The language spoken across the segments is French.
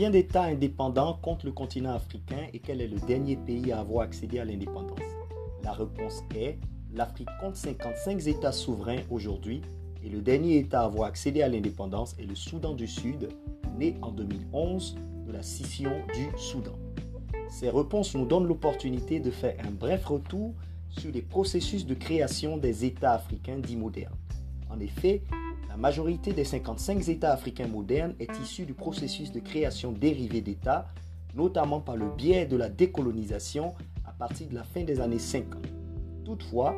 Combien d'États indépendants compte le continent africain et quel est le dernier pays à avoir accédé à l'indépendance? La réponse est l'Afrique compte 55 États souverains aujourd'hui et le dernier État à avoir accédé à l'indépendance est le Soudan du Sud, né en 2011 de la scission du Soudan. Ces réponses nous donnent l'opportunité de faire un bref retour sur les processus de création des États africains dits modernes. En effet, la majorité des 55 États africains modernes est issue du processus de création dérivé d'États, notamment par le biais de la décolonisation à partir de la fin des années 50. Toutefois,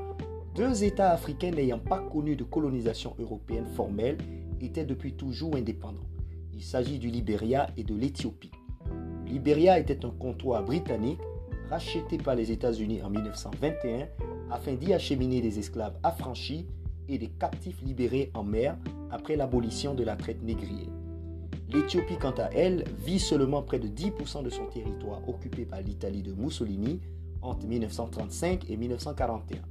deux États africains n'ayant pas connu de colonisation européenne formelle étaient depuis toujours indépendants. Il s'agit du Libéria et de l'Éthiopie. Le Libéria était un comptoir britannique racheté par les États-Unis en 1921 afin d'y acheminer des esclaves affranchis et des captifs libérés en mer après l'abolition de la traite négrière. L'Éthiopie, quant à elle, vit seulement près de 10% de son territoire occupé par l'Italie de Mussolini entre 1935 et 1941.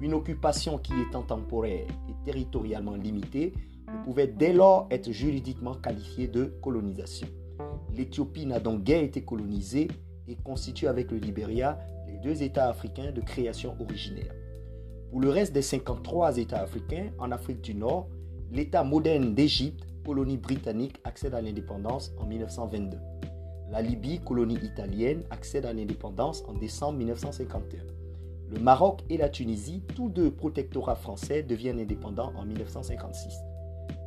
Une occupation qui étant temporaire et territorialement limitée ne pouvait dès lors être juridiquement qualifiée de colonisation. L'Éthiopie n'a donc guère été colonisée et constitue avec le Libéria les deux États africains de création originaire. Pour le reste des 53 États africains, en Afrique du Nord, l'État moderne d'Égypte, colonie britannique, accède à l'indépendance en 1922. La Libye, colonie italienne, accède à l'indépendance en décembre 1951. Le Maroc et la Tunisie, tous deux protectorats français, deviennent indépendants en 1956.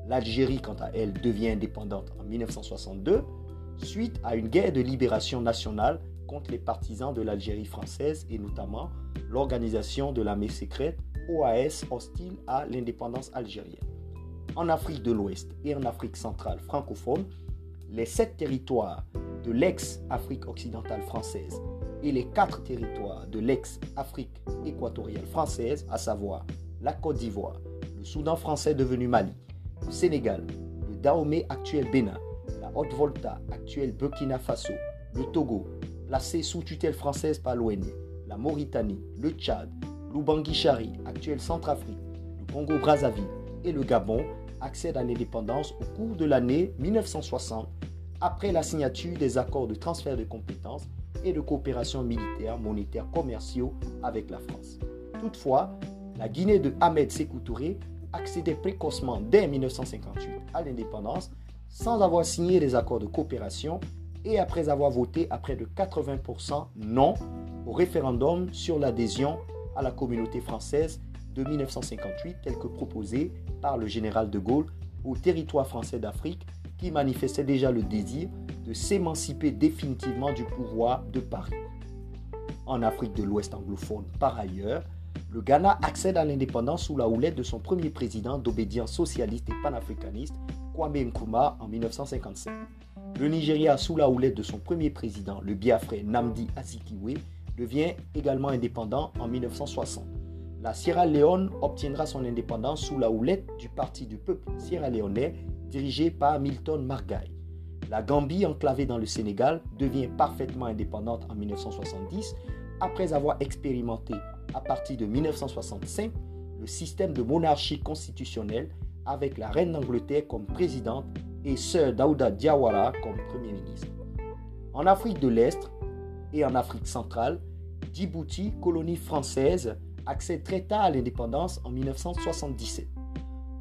L'Algérie, quant à elle, devient indépendante en 1962 suite à une guerre de libération nationale contre les partisans de l'Algérie française et notamment l'organisation de l'armée secrète OAS hostile à l'indépendance algérienne. En Afrique de l'Ouest et en Afrique centrale francophone, les sept territoires de l'ex-Afrique occidentale française et les quatre territoires de l'ex-Afrique équatoriale française, à savoir la Côte d'Ivoire, le Soudan français devenu Mali, le Sénégal, le Dahomey actuel Bénin, Haute-Volta, actuelle Burkina Faso, le Togo, placé sous tutelle française par l'ONU, la Mauritanie, le Tchad, l'Ubangi-Chari, actuelle Centrafrique, le Congo-Brazzaville et le Gabon accèdent à l'indépendance au cours de l'année 1960 après la signature des accords de transfert de compétences et de coopération militaire, monétaire, commerciaux avec la France. Toutefois, la Guinée de Ahmed Sékou Touré accédait précocement dès 1958 à l'indépendance sans avoir signé les accords de coopération et après avoir voté à près de 80% non au référendum sur l'adhésion à la communauté française de 1958 tel que proposé par le général de Gaulle au territoire français d'Afrique qui manifestait déjà le désir de s'émanciper définitivement du pouvoir de Paris. En Afrique de l'Ouest anglophone, par ailleurs, le Ghana accède à l'indépendance sous la houlette de son premier président d'obédience socialiste et panafricaniste, Kwame Nkrumah, en 1955. Le Nigeria, sous la houlette de son premier président, le Biafrais Namdi Azikiwe, devient également indépendant en 1960. La Sierra Leone obtiendra son indépendance sous la houlette du Parti du peuple sierra-léonais dirigé par Milton Margai. La Gambie, enclavée dans le Sénégal, devient parfaitement indépendante en 1970 après avoir expérimenté à partir de 1965 le système de monarchie constitutionnelle avec la reine d'Angleterre comme présidente et Sir Daouda Diawara comme Premier ministre. En Afrique de l'Est et en Afrique centrale, Djibouti, colonie française, accède très tard à l'indépendance en 1977.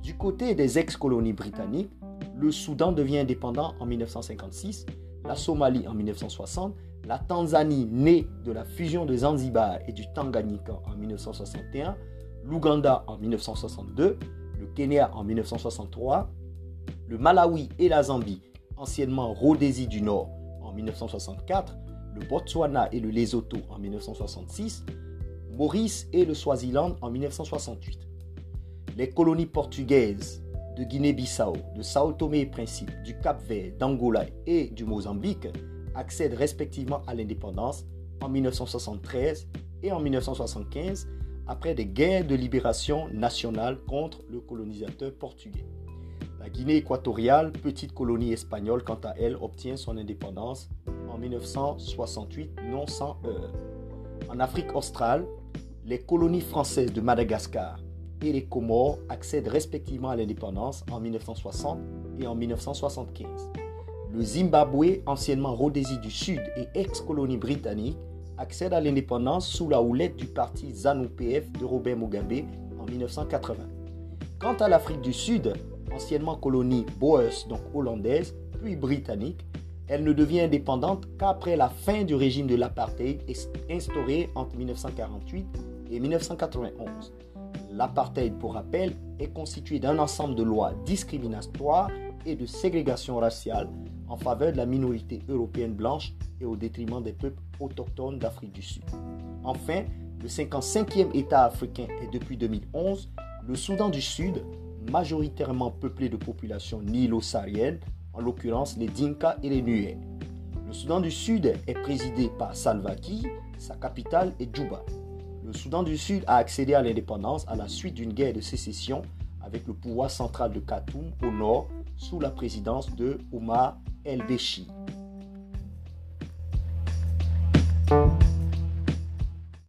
Du côté des ex-colonies britanniques, le Soudan devient indépendant en 1956, la Somalie en 1960 la Tanzanie née de la fusion de Zanzibar et du Tanganyika en 1961, l'Ouganda en 1962, le Kenya en 1963, le Malawi et la Zambie, anciennement Rhodésie du Nord, en 1964, le Botswana et le Lesotho en 1966, Maurice et le Swaziland en 1968. Les colonies portugaises de Guinée-Bissau, de Sao Tomé et Principe, du Cap-Vert, d'Angola et du Mozambique accèdent respectivement à l'indépendance en 1973 et en 1975 après des guerres de libération nationale contre le colonisateur portugais. La Guinée équatoriale, petite colonie espagnole, quant à elle, obtient son indépendance en 1968, non sans heurts. En Afrique australe, les colonies françaises de Madagascar et les Comores accèdent respectivement à l'indépendance en 1960 et en 1975 Le Zimbabwe, anciennement Rhodésie du Sud et ex-colonie britannique, accède à l'indépendance sous la houlette du parti ZANU-PF de Robert Mugabe en 1980. Quant à l'Afrique du Sud, anciennement colonie Boers, donc hollandaise, puis britannique, elle ne devient indépendante qu'après la fin du régime de l'apartheid instauré entre 1948 et 1991. L'apartheid, pour rappel, est constitué d'un ensemble de lois discriminatoires et de ségrégation raciale en faveur de la minorité européenne blanche et au détriment des peuples autochtones d'Afrique du Sud. Enfin, le 55e État africain est depuis 2011 le Soudan du Sud, majoritairement peuplé de populations nilo-sahariennes, en l'occurrence les Dinka et les Nuer. Le Soudan du Sud est présidé par Salva Kiir, sa capitale est Djouba. Le Soudan du Sud a accédé à l'indépendance à la suite d'une guerre de sécession avec le pouvoir central de Khartoum au nord sous la présidence de Omar Elbeşi.